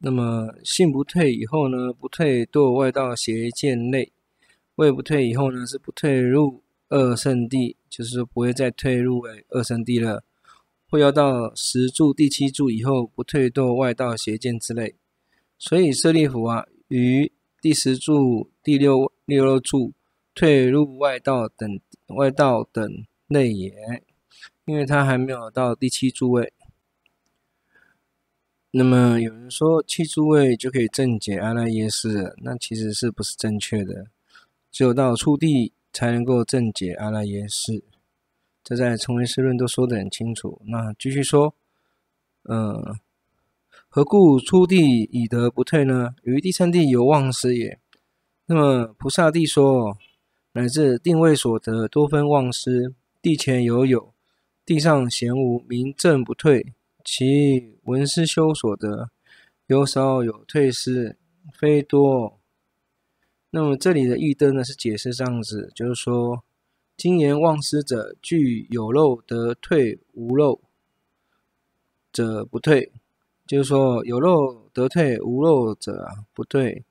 那么性不退以后呢，不退堕外道邪见类；位不退以后呢，是不退入二圣地，就是说不会再退入为二圣地了。或要到十住第七住以后，不退堕外道邪见之类。所以舍利弗啊，于第十住、第六六住退入外道等外道等类也，因为他还没有到第七住位。那么有人说七诸位就可以正解阿赖耶识，那其实是不是正确的？只有到初地才能够正解阿赖耶识，这在《成唯识论》都说得很清楚。那继续说，嗯，何故初地以得不退呢？于第三地有忘失也。那么菩萨地说，乃至定位所得多分忘失，地前有有，地上闲无，名正不退。其文思修所得，有少有退失，非多。那么这里的义灯呢，是解释这样子，就是说，今言忘失者，具有漏得退，无漏者不退。就是说，有漏得退，无漏者不退。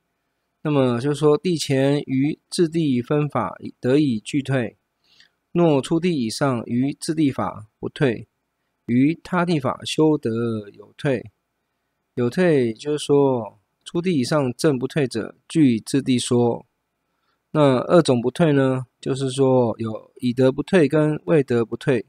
那么就是说，地前于自地分法得以俱退，若出地以上于自地法不退。于他地法修得有退，有退就是说，出地以上正不退者，据自地说。那二种不退呢，就是说有以德不退跟未德不退。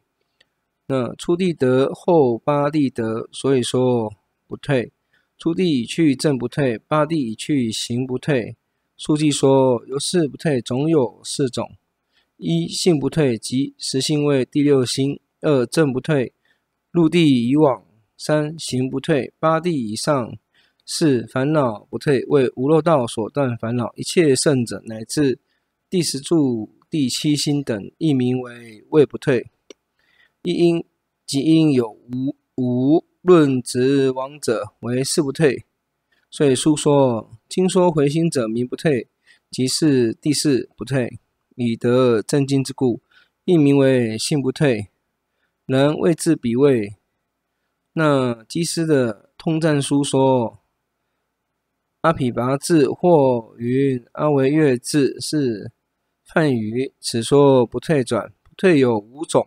那出地得后八地得，所以说不退。出地已去正不退，八地已去行不退。书记说，由四不退总有四种：一性不退，即实性位第六心；二正不退。入地以往，三行不退，八地以上，四烦恼不退，为无漏道所断烦恼。一切圣者乃至第十住、第七心等，亦名为未不退。一因即因有无无论执往者，为四不退。所以书说，今说回心者名不退，即是第四不退，以得正经之故，亦名为性不退。能位至彼位，那基师的通赞书说：阿鞞跋致或云阿维越致是梵语。此说不退转，不退有五种：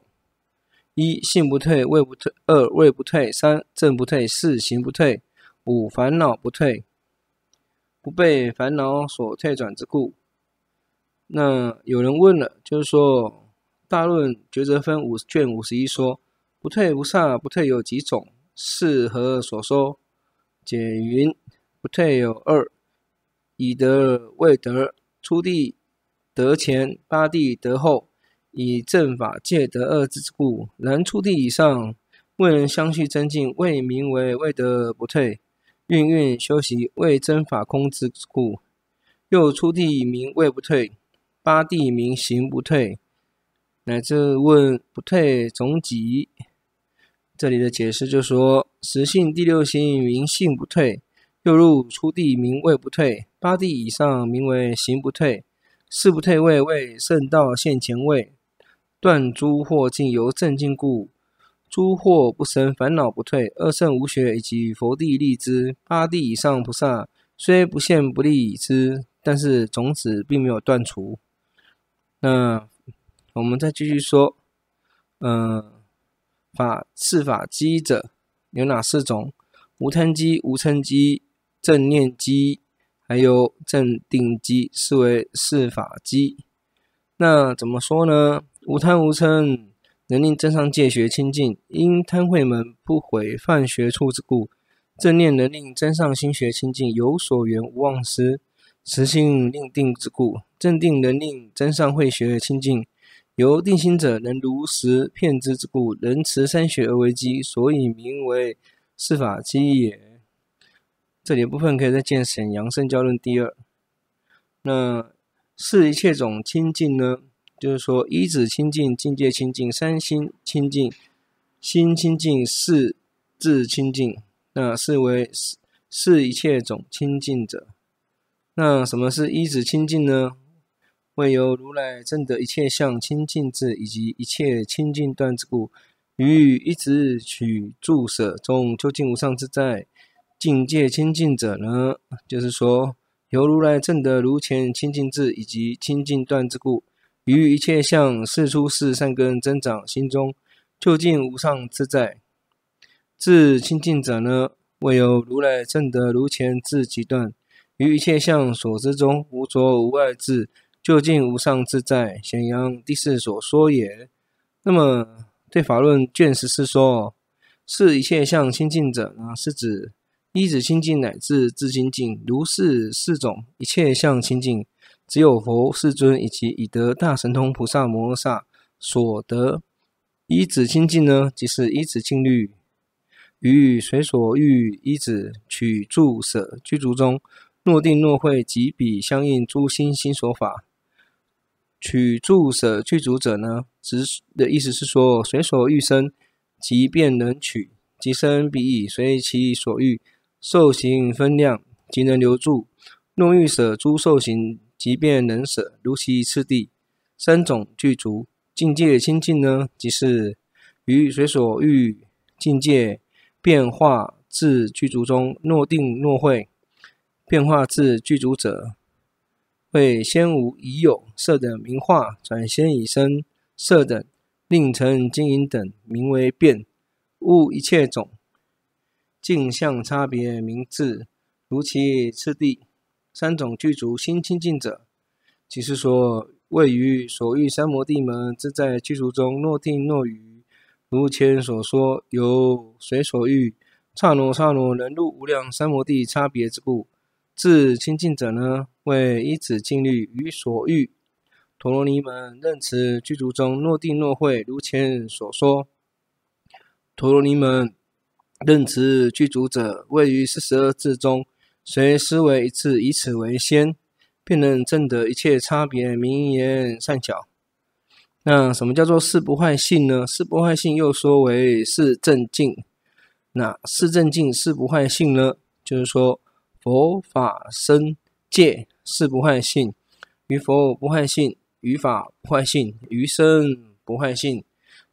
一性不退，位不退；二位不退；三正不退；四行不退；五烦恼不退，不被烦恼所退转之故。那有人问了，就是说。大论抉择分五卷五十一说，不退菩萨不退有几种？是何所说？解云：不退有二：以得未得，初地得前，八地得后，以正法戒得二之故。然初地以上未能相续增进，未名为未得不退。运运修习未真法空之故。又初地名未不退，八地名行不退。乃至问不退总几？这里的解释就说：十性第六心名性不退，又入初地名位不退，八地以上名为行不退，四不退位为圣道现前位，断诸惑境由正境故，诸惑不生烦恼不退，二圣无学以及佛地立之，八地以上菩萨虽不现不利之，但是种子并没有断除。那。我们再继续说，嗯，法四法机者有哪四种？无贪机、无嗔机、正念机，还有正定机，是为四法机。那怎么说呢？无贪无嗔，能令增上戒学清净，因贪慧门不毁犯学处之故；正念能令增上心学清净，有所缘无忘失，实性令定之故；正定能令增上慧学清净。由定心者能如实骗之之故，能持三学而为基，所以名为四法基也。这里部分可以再见《显扬圣教论》第二。那是一切种清净呢？就是说一子清净、境界清净、三心清净、心清净、四智清净。那是为是一切种清净者。那什么是一子清净呢？为由如来证得一切相清净智，以及一切清净断之故，于一直取住舍中究竟无上自在，境界清净者呢，就是说由如来证得如前清净智以及清净断之故，于一切相世出世善根增长心中，究竟无上自在。智清净者呢，为由如来证得如前智极断，于一切相所知中无着无碍智，究竟无上自在，显扬第四所说也。那么对法论卷十四说，是一切相清净者呢，是指。依止清净乃至自清净，如是四种一切相清净，只有佛世尊以及以得大神通菩萨摩诃萨所得。依止清净呢，即是一止静虑，于随所欲依止取住舍具足中，若定若会，即彼相应诸心心所法。取住舍具足者呢，直的意思是说，随所欲生，即便能取，即生彼已随其所欲。受行分量，即能留住；若欲舍诸受行，即便能舍，如其次第。三种具足，境界清净呢，即是于随所欲境界变化自具足中，若定若会。变化自具足者，为先无已有色等名化，转先已生色等，令成金银等，名为变。物一切种。镜相差别名字，如其次第，三种具足心清净者，即是说位于所欲三摩地门，自在具足中，若定若语，如前所说，由随所欲刹那刹那能入无量三摩地差别之故。自清净者呢，为依止静虑于所欲陀罗尼门任持具足中，若定若慧，如前所说，陀罗尼门。任持具足者，位于四十二字中，随思维一次，以此为先，便能证得一切差别名言善巧。那什么叫做四不坏性呢？四不坏性又说为四正境。那四正境四不坏性呢？就是说佛法僧戒是不坏性，于佛不坏性，于法不坏性，于身不坏性，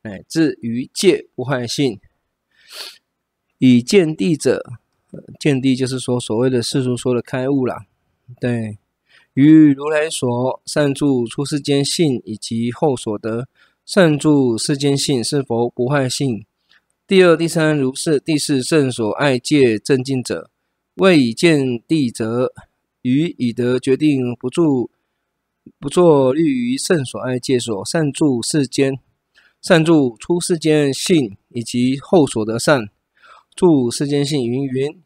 乃至于戒不坏性。以见地者，见地就是说所谓的世俗说的开悟啦。对，于如来所善住出世间性以及后所得善住世间性是否不坏性？第二、第三如是，第四圣所爱戒正境者，谓以见地者，于以德决定不住不作虑于圣所爱戒所善住世间善住出世间性以及后所得善。住世间性云云，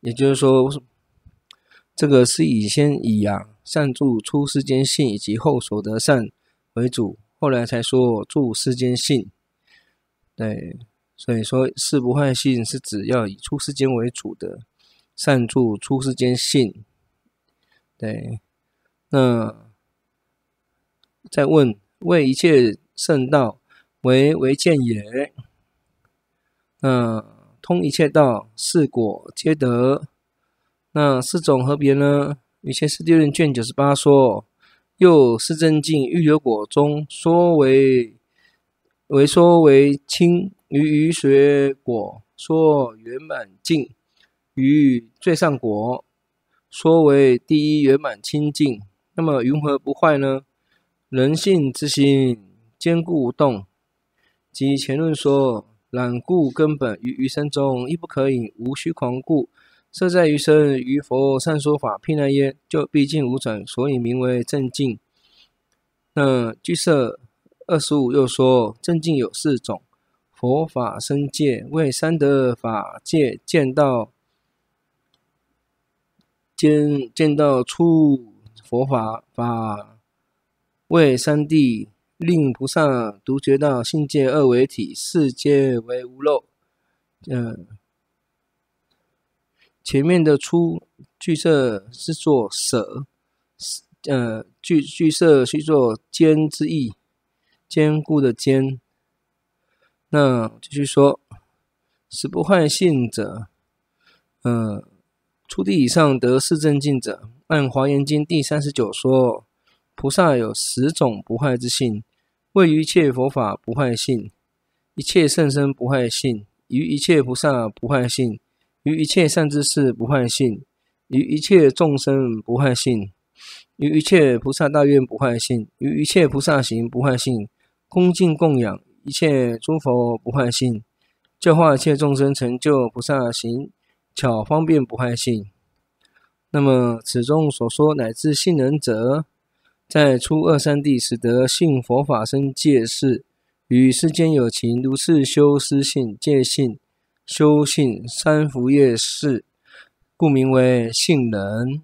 也就是说，这个是以先以啊善住出世间性以及后所得善为主，后来才说住世间性。对，所以说四不坏性是指要以出世间为主的善住出世间性。对，那再问，为一切圣道为为见也。那通一切道，四果皆得。那四种何别呢？《瑜伽师地论》卷九十八说：又四正境欲有果中说为为说为清于于学果说圆满净，于最上果说为第一圆满清净。那么云何不坏呢？人性之心坚固无动，即前论说。染故根本于余生中亦不可引，无虚狂故，设在余生于佛善说法遍赖耶，就毕竟无转，所以名为正境。那俱舍二十五又说正境有四种：佛法僧戒，为三德法界见到见见到出佛法法，为三地。令菩萨独觉道性界二为体，四界为无漏。嗯、呃，前面的出俱舍是做舍，呃，俱俱舍须做坚之意，坚固的坚。那继续说，十不坏性者，呃，初地以上得四正境者，按华严经第三十九说，菩萨有十种不坏之性。谓于一切佛法不坏性，一切圣身不坏性，于一切菩萨不坏性，于一切善知识不坏性，于一切众生不坏性，于一切菩萨大愿不坏性，于一切菩萨行不坏性，恭敬供养一切诸佛不坏性，教化一切众生成就菩萨行，巧方便不坏性。那么此中所说乃至性能者，在初二三地时得信佛法生戒事，与世间有情如是修思性、戒性、修性三福业事，故名为性能。